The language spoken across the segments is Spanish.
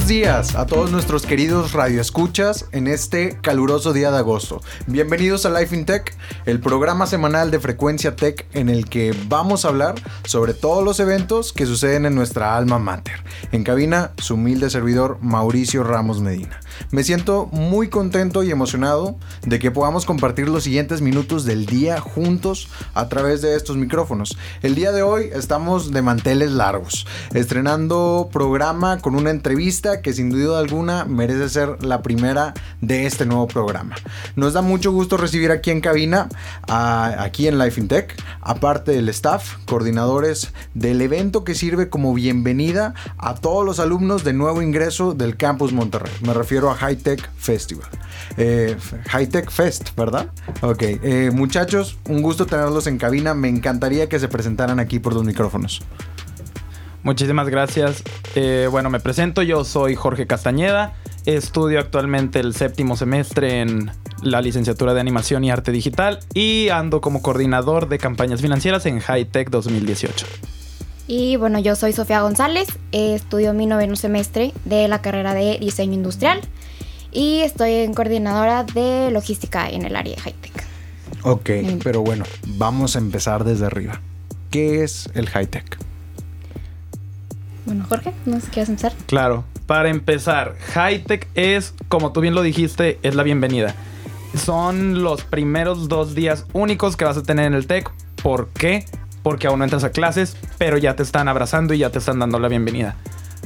buenos días a todos nuestros queridos radioescuchas en este caluroso día de agosto. Bienvenidos a Life in Tech, el programa semanal de Frecuencia Tech en el que vamos a hablar sobre todos los eventos que suceden en nuestra alma mater. En cabina, su humilde servidor Mauricio Ramos Medina. Me siento muy contento y emocionado de que podamos compartir los siguientes minutos del día juntos a través de estos micrófonos. El día de hoy estamos de manteles largos, estrenando programa con una entrevista que sin duda alguna merece ser la primera de este nuevo programa. Nos da mucho gusto recibir aquí en cabina, aquí en Life in Tech, aparte del staff, coordinadores del evento que sirve como bienvenida a todos los alumnos de nuevo ingreso del campus Monterrey. Me refiero High Tech Festival. Eh, High Tech Fest, ¿verdad? Ok, eh, muchachos, un gusto tenerlos en cabina. Me encantaría que se presentaran aquí por los micrófonos. Muchísimas gracias. Eh, bueno, me presento, yo soy Jorge Castañeda. Estudio actualmente el séptimo semestre en la licenciatura de Animación y Arte Digital y ando como coordinador de campañas financieras en High Tech 2018. Y bueno, yo soy Sofía González, estudio mi noveno semestre de la carrera de diseño industrial y estoy en coordinadora de logística en el área de high tech. Ok, pero bueno, vamos a empezar desde arriba. ¿Qué es el high tech? Bueno, Jorge, ¿no sé quieres empezar? Claro, para empezar, high tech es, como tú bien lo dijiste, es la bienvenida. Son los primeros dos días únicos que vas a tener en el tech. ¿Por qué? Porque aún no entras a clases, pero ya te están abrazando y ya te están dando la bienvenida.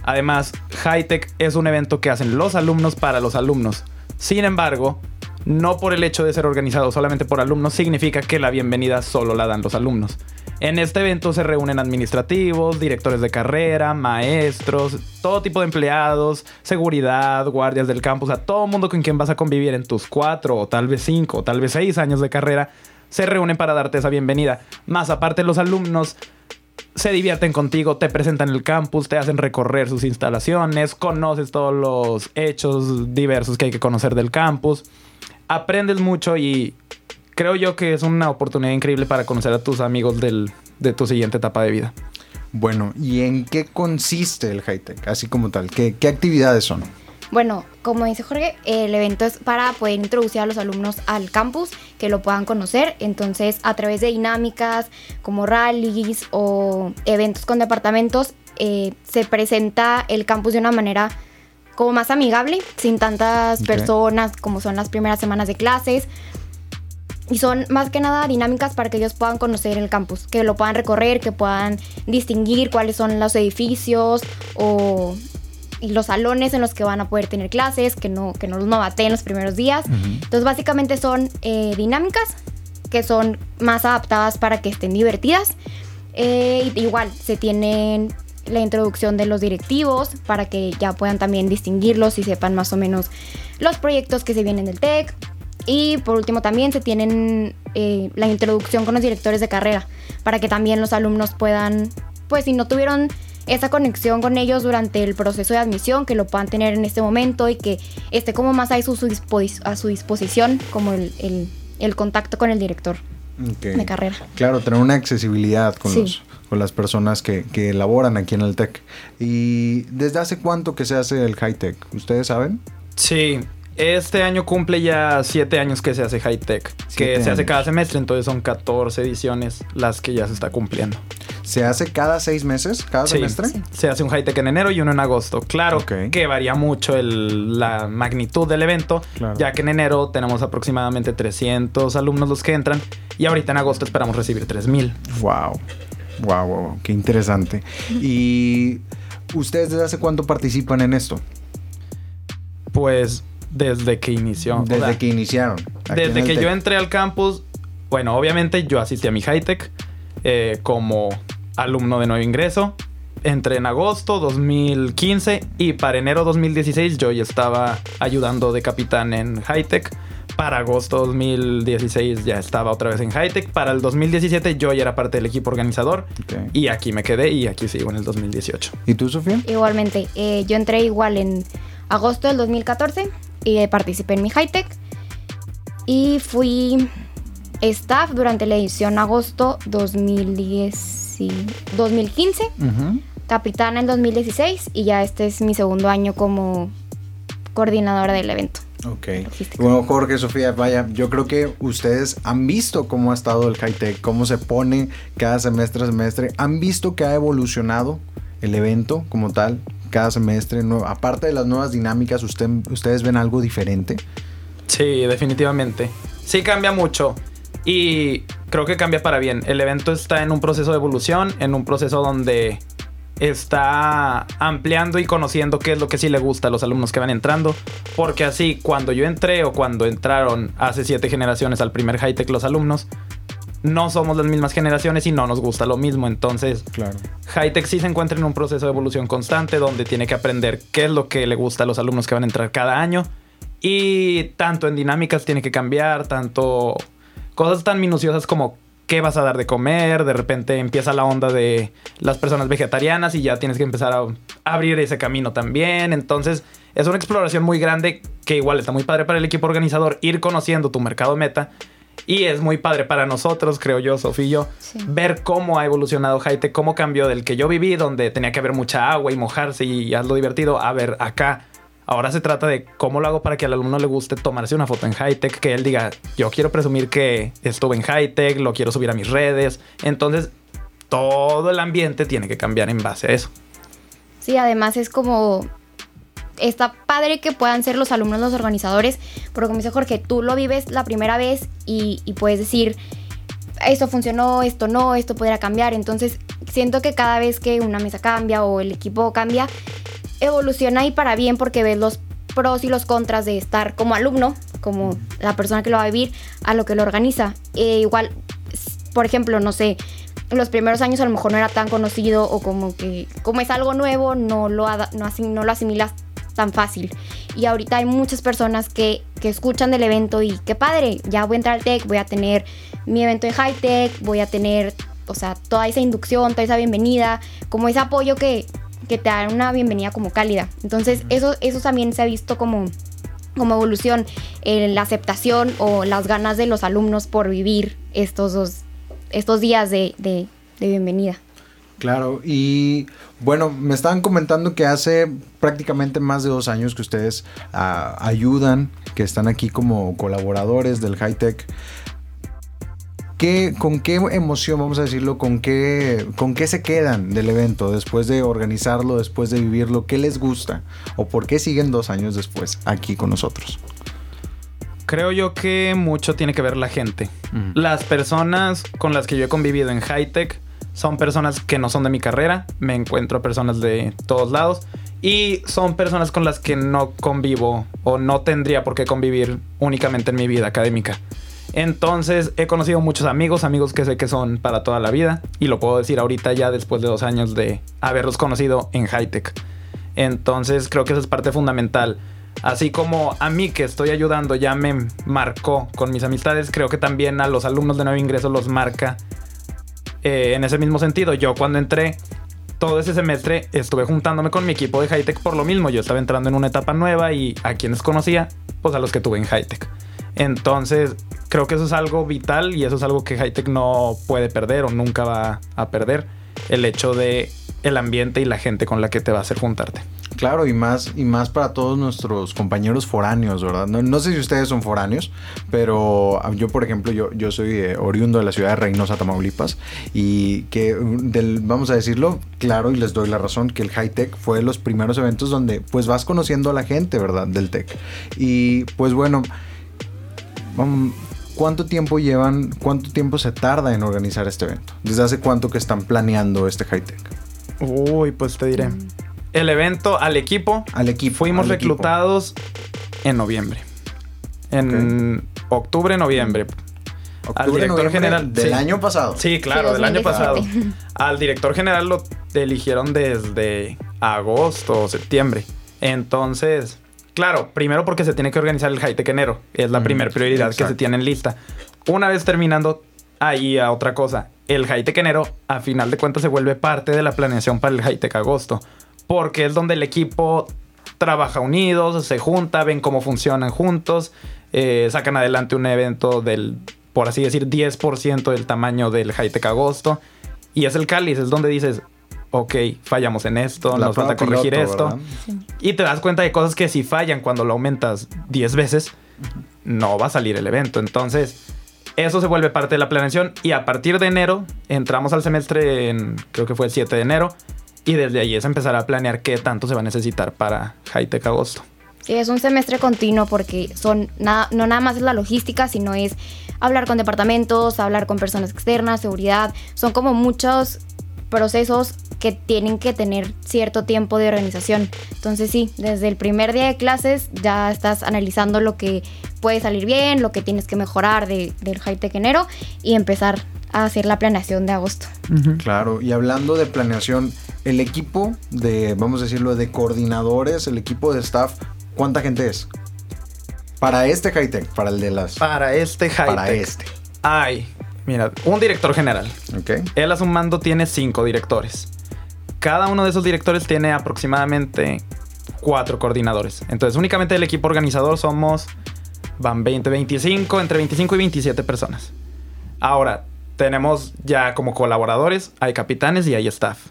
Además, Hightech es un evento que hacen los alumnos para los alumnos. Sin embargo, no por el hecho de ser organizado solamente por alumnos significa que la bienvenida solo la dan los alumnos. En este evento se reúnen administrativos, directores de carrera, maestros, todo tipo de empleados, seguridad, guardias del campus, a todo mundo con quien vas a convivir en tus cuatro o tal vez cinco o tal vez seis años de carrera, se reúnen para darte esa bienvenida. Más aparte los alumnos se divierten contigo, te presentan el campus, te hacen recorrer sus instalaciones, conoces todos los hechos diversos que hay que conocer del campus, aprendes mucho y creo yo que es una oportunidad increíble para conocer a tus amigos de tu siguiente etapa de vida. Bueno, ¿y en qué consiste el high tech? Así como tal, ¿qué, qué actividades son? Bueno, como dice Jorge, el evento es para poder introducir a los alumnos al campus, que lo puedan conocer. Entonces, a través de dinámicas como rallies o eventos con departamentos, eh, se presenta el campus de una manera como más amigable, sin tantas personas como son las primeras semanas de clases. Y son más que nada dinámicas para que ellos puedan conocer el campus, que lo puedan recorrer, que puedan distinguir cuáles son los edificios o los salones en los que van a poder tener clases, que no, que no los novateen los primeros días. Entonces básicamente son eh, dinámicas que son más adaptadas para que estén divertidas. Eh, igual se tienen la introducción de los directivos para que ya puedan también distinguirlos y sepan más o menos los proyectos que se vienen del TEC. Y por último también se tienen eh, la introducción con los directores de carrera para que también los alumnos puedan, pues si no tuvieron esa conexión con ellos durante el proceso de admisión, que lo puedan tener en este momento y que esté como más a su, a su disposición como el, contacto con el director de carrera. Claro, tener una accesibilidad con, los, con las personas que, que elaboran aquí en el TEC. ¿Y desde hace cuánto que se hace el high tech? ¿Ustedes saben? Sí, este año cumple ya siete años que se hace high tech, que se hace cada semestre, entonces son 14 ediciones las que ya se está cumpliendo. ¿Se hace cada seis meses, cada semestre? Se hace un high tech en enero y uno en agosto. Claro que varía mucho la magnitud del evento, ya que en enero tenemos aproximadamente 300 alumnos los que entran y ahorita en agosto esperamos recibir 3000. Wow. Wow, wow, qué interesante. ¿Y ustedes desde hace cuánto participan en esto? Pues desde que inició. Desde que iniciaron. Desde que yo entré al campus, bueno, obviamente yo asistí a mi high tech eh, como alumno de nuevo ingreso. Entré en agosto 2015 y para enero 2016 yo ya estaba ayudando de capitán en high tech. Para agosto 2016 ya estaba otra vez en high tech. Para el 2017 yo ya era parte del equipo organizador. Y aquí me quedé y aquí sigo en el 2018. ¿Y tú, Sofía? Igualmente. Eh, yo entré igual en agosto del 2014 y participé en mi high tech. Y fui staff durante la edición agosto 2010 2015 capitana en 2016 y ya este es mi segundo año como coordinadora del evento. Ok. Bueno, Jorge, Sofía, vaya, yo creo que ustedes han visto cómo ha estado el high-tech, cómo se pone cada semestre a semestre. ¿Han visto que ha evolucionado el evento como tal cada semestre? aparte de las nuevas dinámicas, usted, ¿ustedes ven algo diferente? Sí, definitivamente. Sí cambia mucho. Y creo que cambia para bien. El evento está en un proceso de evolución, en un proceso donde está ampliando y conociendo qué es lo que sí le gusta a los alumnos que van entrando. Porque así, cuando yo entré o cuando entraron hace siete generaciones al primer high tech los alumnos, no somos las mismas generaciones y no nos gusta lo mismo. Entonces, claro. Hightech sí se encuentra en un proceso de evolución constante donde tiene que aprender qué es lo que le gusta a los alumnos que van a entrar cada año. Y tanto en dinámicas tiene que cambiar, tanto cosas tan minuciosas como qué vas a dar de comer, de repente empieza la onda de las personas vegetarianas y ya tienes que empezar a abrir ese camino también. Entonces es una exploración muy grande que igual está muy padre para el equipo organizador ir conociendo tu mercado meta. Y es muy padre para nosotros, creo yo, Sofía y yo, ver cómo ha evolucionado Haite, cómo cambió del que yo viví, donde tenía que haber mucha agua y mojarse y hazlo divertido, a ver acá Ahora se trata de cómo lo hago para que al alumno le guste tomarse una foto en high-tech, que él diga, yo quiero presumir que estuve en high-tech, lo quiero subir a mis redes. Entonces, todo el ambiente tiene que cambiar en base a eso. Sí, además es como está padre que puedan ser los alumnos los organizadores, porque como dice Jorge, tú lo vives la primera vez y, puedes decir, esto funcionó, esto no, esto podría cambiar. Entonces, siento que cada vez que una mesa cambia o el equipo cambia, evoluciona y para bien porque ves los pros y los contras de estar como alumno, como la persona que lo va a vivir, a lo que lo organiza. E igual, por ejemplo, no sé, los primeros años a lo mejor no era tan conocido o como que como es algo nuevo no lo, no, no lo asimilas tan fácil. Y ahorita hay muchas personas que, que escuchan del evento y qué padre, ya voy a entrar al tech, voy a tener mi evento de high tech, voy a tener, o sea, toda esa inducción, toda esa bienvenida, como ese apoyo que, que te dan una bienvenida como cálida. Entonces, eso, eso también se ha visto como, como evolución, en la aceptación o las ganas de los alumnos por vivir estos, dos, estos días de, de, bienvenida. Claro, y bueno, me estaban comentando que hace prácticamente más de dos años que ustedes uh, ayudan, que están aquí como colaboradores del High Tech. ¿Con qué emoción, vamos a decirlo, con qué, con qué se quedan del evento después de organizarlo, después de vivirlo? ¿Qué les gusta? ¿O por qué siguen dos años después aquí con nosotros? Creo yo que mucho tiene que ver la gente. Las personas con las que yo he convivido en high tech son personas que no son de mi carrera. Me encuentro personas de todos lados. Y son personas con las que no convivo o no tendría por qué convivir únicamente en mi vida académica. Entonces he conocido muchos amigos, amigos que sé que son para toda la vida. Y lo puedo decir ahorita ya después de dos años de haberlos conocido en Hightech. Entonces creo que esa es parte fundamental. Así como a mí que estoy ayudando ya me marcó con mis amistades, creo que también a los alumnos de nuevo ingreso los marca eh, en ese mismo sentido. Yo cuando entré todo ese semestre estuve juntándome con mi equipo de Hightech por lo mismo. Yo estaba entrando en una etapa nueva y a quienes conocía, pues a los que tuve en Hightech. Entonces, creo que eso es algo vital y eso es algo que Hightech no puede perder o nunca va a perder. El hecho de el ambiente y la gente con la que te va a hacer juntarte. Claro, y más, y más para todos nuestros compañeros foráneos, ¿verdad? No, sé si ustedes son foráneos, pero yo, por ejemplo, yo, yo soy oriundo de la ciudad de Reynosa, Tamaulipas, y que, del, vamos a decirlo claro, y les doy la razón, que el High Tech fue de los primeros eventos donde pues vas conociendo a la gente, ¿verdad? Del tech. Y pues bueno, ¿Cuánto tiempo llevan, cuánto tiempo se tarda en organizar este evento? ¿Desde hace cuánto que están planeando este high tech? Uy, pues te diré. El evento al equipo. Al equipo. Fuimos reclutados en noviembre. En octubre, noviembre. al director general del año pasado. Sí, claro, del año pasado. Al director general lo eligieron desde agosto o septiembre. Entonces, Claro, primero porque se tiene que organizar el high-tech enero. Es la primera prioridad que se tiene en lista. Una vez terminando, ahí a otra cosa. El high-tech enero, a final de cuentas, se vuelve parte de la planeación para el high-tech agosto. Porque es donde el equipo trabaja unidos, se junta, ven cómo funcionan juntos, eh, sacan adelante un evento del, por así decir, 10% del tamaño del high-tech agosto. Y es el cáliz, es donde dices, ok, fallamos en esto, La nos falta corregir piloto, esto. Y te das cuenta de cosas que si fallan cuando lo aumentas 10 veces, no va a salir el evento. Entonces, eso se vuelve parte de la planeación y a partir de enero entramos al semestre en, creo que fue el 7 de enero, y desde ahí es empezar a planear qué tanto se va a necesitar para Hightech agosto. Sí, es un semestre continuo porque son no nada más es la logística, sino es hablar con departamentos, hablar con personas externas, seguridad. Son como muchos procesos que tienen que tener cierto tiempo de organización. Entonces sí, desde el primer día de clases ya estás analizando lo que puede salir bien, lo que tienes que mejorar de- del high-tech enero y empezar a hacer la planeación de agosto. Claro, y hablando de planeación, el equipo de, vamos a decirlo, de coordinadores, el equipo de staff, ¿cuánta gente es? Para este high-tech, para el de las... Para este Hightech. Para este. Hay, mira, un director general. ¿Ok? Él a su mando tiene cinco directores. Cada uno de esos directores tiene aproximadamente cuatro coordinadores. Entonces, únicamente el equipo organizador somos, van 20, 25, entre 25 y 27 personas. Ahora, tenemos ya como colaboradores, hay capitanes y hay staff.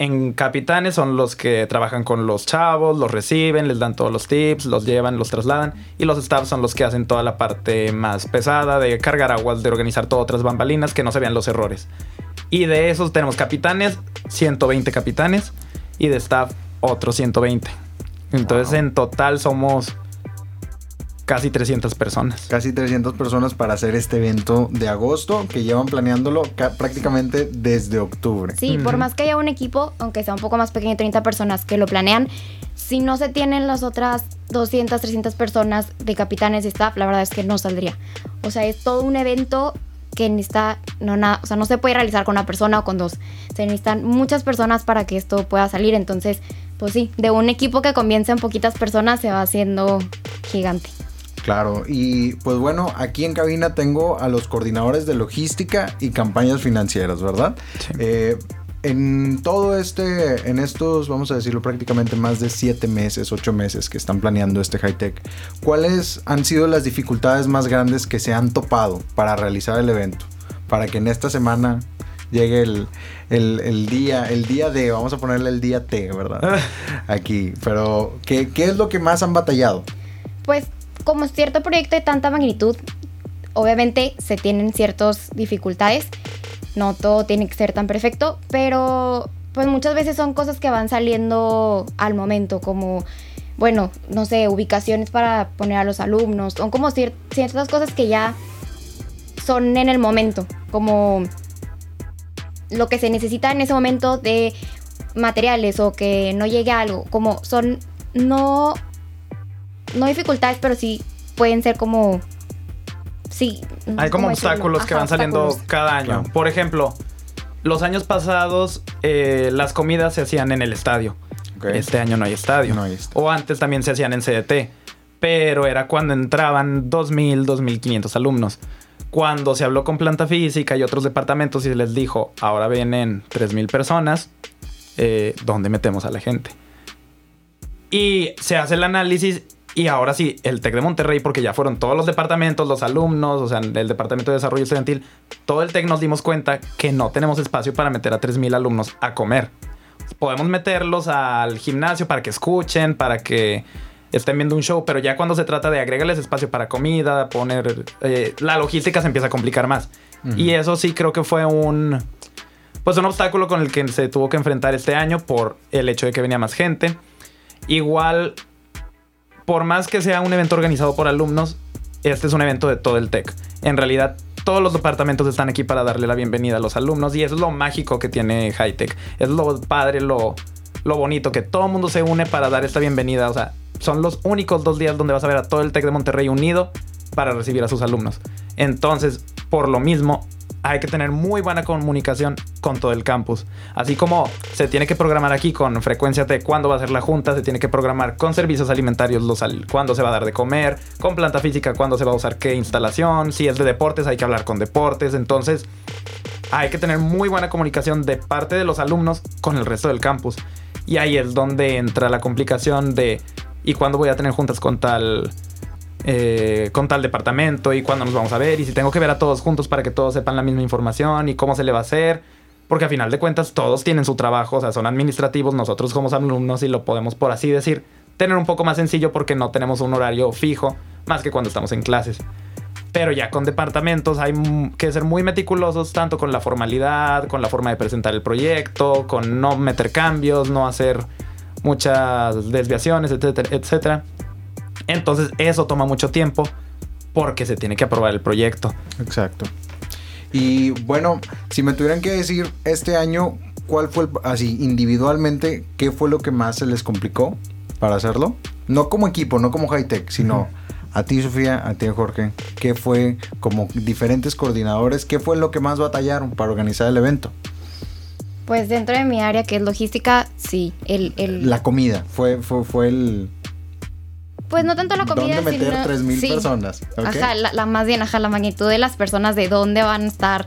En capitanes son los que trabajan con los chavos, los reciben, les dan todos los tips, los llevan, los trasladan. Y los staff son los que hacen toda la parte más pesada de cargar aguas, de organizar todo otras bambalinas, que no se vean los errores. Y de esos tenemos capitanes, 120 capitanes, y de staff otros 120. Entonces Wow. en total somos casi 300 personas. Casi 300 personas para hacer este evento de agosto que llevan planeándolo ca- prácticamente desde octubre. Sí, por más que haya un equipo, aunque sea un poco más pequeño, 30 personas que lo planean, si no se tienen las otras 200, 300 personas de capitanes y staff, la verdad es que no saldría. O sea, es todo un evento que necesita, no, nada, o sea, no se puede realizar con una persona o con dos. Se necesitan muchas personas para que esto pueda salir. Entonces, pues sí, de un equipo que comienza en poquitas personas se va haciendo gigante. Claro, y pues bueno, aquí en cabina tengo a los coordinadores de logística y campañas financieras, ¿verdad? Sí. Eh, en todo este, en estos, vamos a decirlo, prácticamente más de siete meses, ocho meses que están planeando este high-tech, ¿cuáles han sido las dificultades más grandes que se han topado para realizar el evento? Para que en esta semana llegue el, el- el día, el día de, vamos a ponerle el día T, ¿verdad? Aquí, pero ¿qué, qué es lo que más han batallado? Pues como cierto proyecto de tanta magnitud, obviamente se tienen ciertas dificultades. No todo tiene que ser tan perfecto, pero pues muchas veces son cosas que van saliendo al momento, como, bueno, no sé, ubicaciones para poner a los alumnos, son como cier- ciertas cosas que ya son en el momento, como lo que se necesita en ese momento de materiales o que no llegue a algo, como son no no dificultades, pero sí pueden ser como sí, Hay como obstáculos que Ajá, van saliendo obstáculos. cada año. Claro. Por ejemplo, los años pasados eh, las comidas se hacían en el estadio. Este año no hay estadio. No hay estadio. O antes también se hacían en CDT. Pero era cuando entraban 2.000, 2.500 alumnos. Cuando se habló con planta física y otros departamentos y se les dijo, ahora vienen 3.000 personas, eh, ¿dónde metemos a la gente? Y se hace el análisis y ahora sí, el TEC de Monterrey, porque ya fueron todos los departamentos, los alumnos, o sea, el Departamento de Desarrollo Estudiantil, todo el TEC nos dimos cuenta que no tenemos espacio para meter a 3.000 alumnos a comer. Podemos meterlos al gimnasio para que escuchen, para que estén viendo un show, pero ya cuando se trata de agregarles espacio para comida, poner... eh, la logística se empieza a complicar más. Y eso sí creo que fue un... Pues un obstáculo con el que se tuvo que enfrentar este año por el hecho de que venía más gente. Igual, por más que sea un evento organizado por alumnos, este es un evento de todo el TEC. En realidad, todos los departamentos están aquí para darle la bienvenida a los alumnos y es lo mágico que tiene Hightech. Es lo padre, lo, lo bonito, que todo el mundo se une para dar esta bienvenida. O sea, son los únicos dos días donde vas a ver a todo el TEC de Monterrey unido para recibir a sus alumnos. Entonces, por lo mismo, hay que tener muy buena comunicación con todo el campus. Así como se tiene que programar aquí con frecuencia de cuándo va a ser la junta, se tiene que programar con servicios alimentarios los al- cuándo se va a dar de comer, con planta física cuándo se va a usar qué instalación, si es de deportes hay que hablar con deportes, entonces hay que tener muy buena comunicación de parte de los alumnos con el resto del campus. Y ahí es donde entra la complicación de ¿y cuándo voy a tener juntas con tal eh, con tal departamento y cuándo nos vamos a ver y si tengo que ver a todos juntos para que todos sepan la misma información y cómo se le va a hacer. porque a final de cuentas todos tienen su trabajo, o sea, son administrativos, nosotros somos alumnos y lo podemos, por así decir, tener un poco más sencillo porque no tenemos un horario fijo, más que cuando estamos en clases. Pero ya con departamentos hay que ser muy meticulosos, tanto con la formalidad, con la forma de presentar el proyecto, con no meter cambios, no hacer muchas desviaciones, etcétera, etcétera. Entonces eso toma mucho tiempo porque se tiene que aprobar el proyecto. Exacto. Y bueno, si me tuvieran que decir este año, ¿cuál fue así individualmente, qué fue lo que más se les complicó para hacerlo? No como equipo, no como high tech, sino a ti Sofía, a ti Jorge, ¿qué fue como diferentes coordinadores, qué fue lo que más batallaron para organizar el evento? Pues dentro de mi área que es logística, sí, el... La comida, fue, fue, fue el pues no tanto la comida, ¿Dónde meter 3.000 personas? Ajá, la, más bien, ajá, la magnitud de las personas, de dónde van a estar,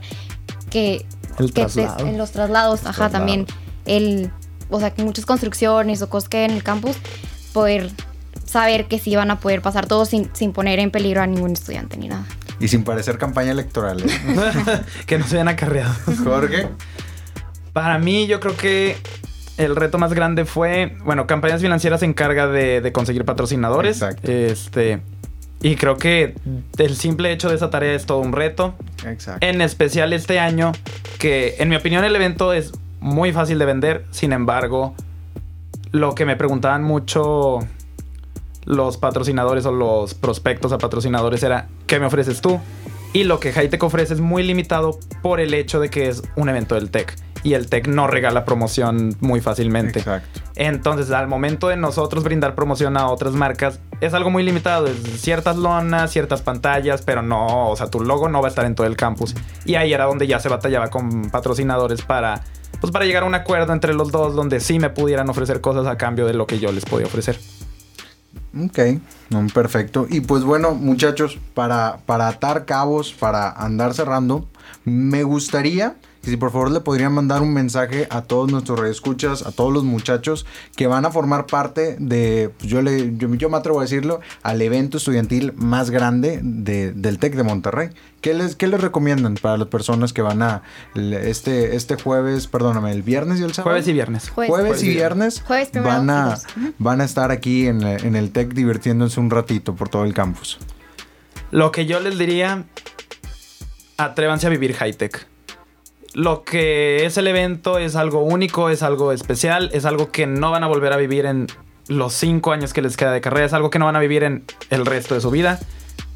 que... en los traslados, ajá, también el... O sea, que muchas construcciones o cosas que en el campus, poder saber que sí van a poder pasar todos sin, sin poner en peligro a ningún estudiante ni nada. Y sin parecer campaña electoral. ¿eh? que no se vean acarreados. Jorge. Para mí, yo creo que el reto más grande fue, bueno, campañas financieras se encarga de, conseguir patrocinadores. Exacto. Este, y creo que el simple hecho de esa tarea es todo un reto. Exacto. En especial este año, que en mi opinión el evento es muy fácil de vender. Sin embargo, lo que me preguntaban mucho los patrocinadores o los prospectos a patrocinadores era, ¿qué me ofreces tú? Y lo que Hightech ofrece es muy limitado por el hecho de que es un evento del tech y el tech no regala promoción muy fácilmente. Exacto. Entonces, al momento de nosotros brindar promoción a otras marcas, es algo muy limitado. Es ciertas lonas, ciertas pantallas, pero no, o sea, tu logo no va a estar en todo el campus. Y ahí era donde ya se batallaba con patrocinadores para, pues, para llegar a un acuerdo entre los dos donde sí me pudieran ofrecer cosas a cambio de lo que yo les podía ofrecer. Ok, perfecto. Y pues bueno, muchachos, para, para atar cabos, para andar cerrando, me gustaría y si por favor le podrían mandar un mensaje a todos nuestros redescuchas, a todos los muchachos que van a formar parte de, pues, yo, le, yo, me atrevo a decirlo, al evento estudiantil más grande del TEC de Monterrey. ¿Qué les, ¿Qué les recomiendan para las personas que van a este, este jueves, perdóname, el viernes y el sábado? Jueves y viernes. Jueves, y viernes van, a, van a estar aquí en, en el TEC divirtiéndose un ratito por todo el campus. Lo que yo les diría, atrévanse a vivir high tech lo que es el evento es algo único, es algo especial, es algo que no van a volver a vivir en los cinco años que les queda de carrera, es algo que no van a vivir en el resto de su vida.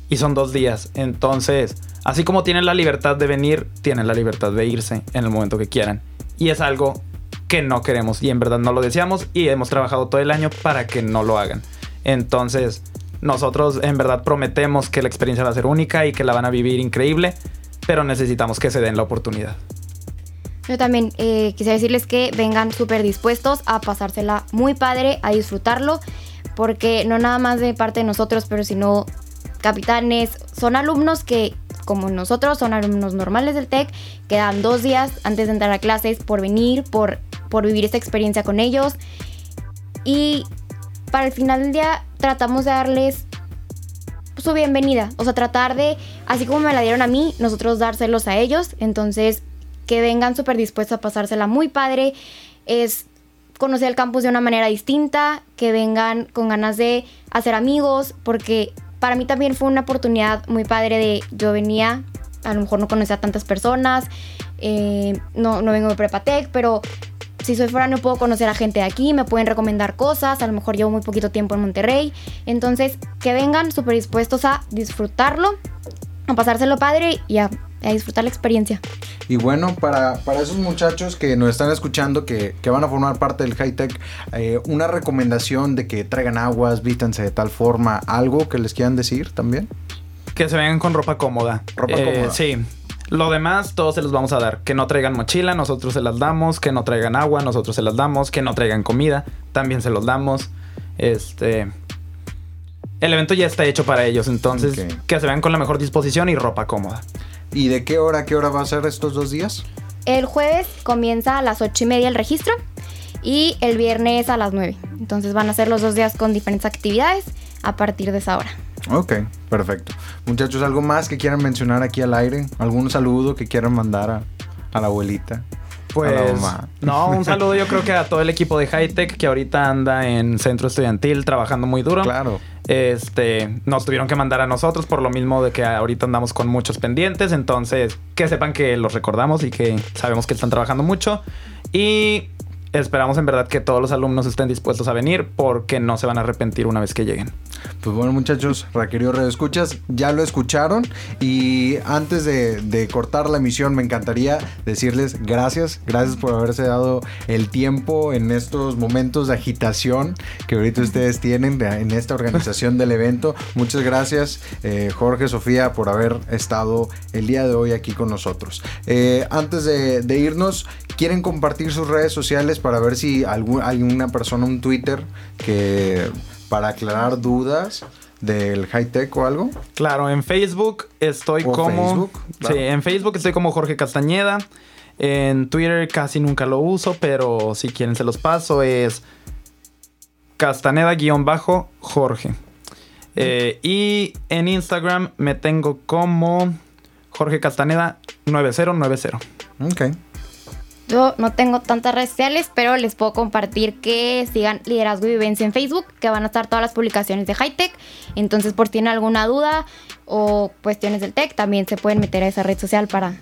Y son dos días. Entonces, así como tienen la libertad de venir, tienen la libertad de irse en el momento que quieran. Y es algo que no queremos y en verdad no lo deseamos y hemos trabajado todo el año para que no lo hagan. Entonces, nosotros en verdad prometemos que la experiencia va a ser única y que la van a vivir increíble, pero necesitamos que se den la oportunidad. Yo también eh, quisiera decirles que vengan súper dispuestos a pasársela muy padre, a disfrutarlo, porque no nada más de parte de nosotros, pero sino capitanes, son alumnos que, como nosotros, son alumnos normales del TEC, quedan dos días antes de entrar a clases por venir, por, por vivir esta experiencia con ellos. Y para el final del día tratamos de darles su bienvenida, o sea, tratar de, así como me la dieron a mí, nosotros dárselos a ellos. Entonces, que vengan súper dispuestos a pasársela muy padre, es conocer el campus de una manera distinta, que vengan con ganas de hacer amigos, porque para mí también fue una oportunidad muy padre de yo venía, a lo mejor no conocía a tantas personas, eh, no, no vengo de Prepatec, pero si soy fuera no puedo conocer a gente de aquí, me pueden recomendar cosas, a lo mejor llevo muy poquito tiempo en Monterrey, entonces que vengan súper dispuestos a disfrutarlo, a pasárselo padre y a a disfrutar la experiencia. Y bueno, para, para esos muchachos que nos están escuchando, que, van a formar parte del high tech, eh, una recomendación de que traigan aguas, vístanse de tal forma, algo que les quieran decir también. Que se vengan con ropa cómoda. Ropa eh, cómoda. Sí. Lo demás, todos se los vamos a dar. Que no traigan mochila, nosotros se las damos. Que no traigan agua, nosotros se las damos. Que no traigan comida, también se los damos. Este. El evento ya está hecho para ellos, entonces que se vean con la mejor disposición y ropa cómoda. ¿Y de qué hora a qué hora va a ser estos dos días? El jueves comienza a las ocho y media el registro y el viernes a las 9. Entonces van a ser los dos días con diferentes actividades a partir de esa hora. Ok, perfecto. Muchachos, ¿algo más que quieran mencionar aquí al aire? ¿Algún saludo que quieran mandar a, a la abuelita? Pues, mamá. no, un saludo yo creo que a todo el equipo de Hightech que ahorita anda en centro estudiantil trabajando muy duro. Claro. Este, nos tuvieron que mandar a nosotros por lo mismo de que ahorita andamos con muchos pendientes. Entonces, que sepan que los recordamos y que sabemos que están trabajando mucho. Y esperamos en verdad que todos los alumnos estén dispuestos a venir porque no se van a arrepentir una vez que lleguen. Pues bueno, muchachos, Raquerío Radio Escuchas, ya lo escucharon. Y antes de, cortar la emisión, me encantaría decirles gracias. Gracias por haberse dado el tiempo en estos momentos de agitación que ahorita ustedes tienen de- en esta organización del evento. Muchas gracias, eh, Jorge, Sofía, por haber estado el día de hoy aquí con nosotros. Eh, antes de irnos, ¿quieren compartir sus redes sociales para ver si algún, hay una persona, un Twitter, que para aclarar dudas del high tech o algo? Claro, en Facebook estoy O como. Facebook, claro. Sí, en Facebook estoy como Jorge Castañeda. En Twitter casi nunca lo uso, pero si quieren se los paso. Es Castaneda-Jorge. Eh, y en Instagram me tengo como Jorge Castaneda 9090. Ok. Yo no tengo tantas redes sociales, pero les puedo compartir que sigan Liderazgo y Vivencia en Facebook, que van a estar todas las publicaciones de Hightech. Entonces, por si tienen alguna duda o cuestiones del tech, también se pueden meter a esa red social para,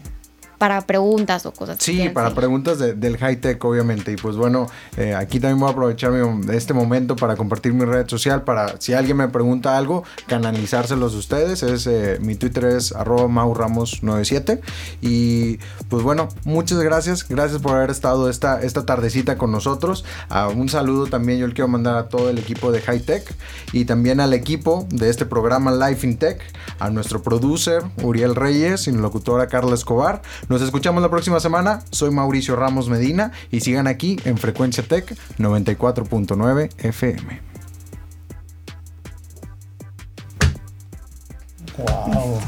para preguntas o cosas. Sí, para preguntas de- del high tech, obviamente. Y pues bueno, eh, aquí también voy a aprovechar mi- este momento para compartir mi red social. Para si alguien me pregunta algo, canalizárselos a ustedes. Es, eh, mi Twitter es arroba mauramos97. Y pues bueno, muchas gracias. Gracias por haber estado esta, esta tardecita con nosotros. Ah, un saludo también yo le quiero mandar a todo el equipo de High Tech y también al equipo de este programa Life in Tech, a nuestro producer Uriel Reyes y locutora Carla Escobar. Nos escuchamos la próxima semana. Soy Mauricio Ramos Medina y sigan aquí en Frecuencia Tech 94.9 FM. Wow.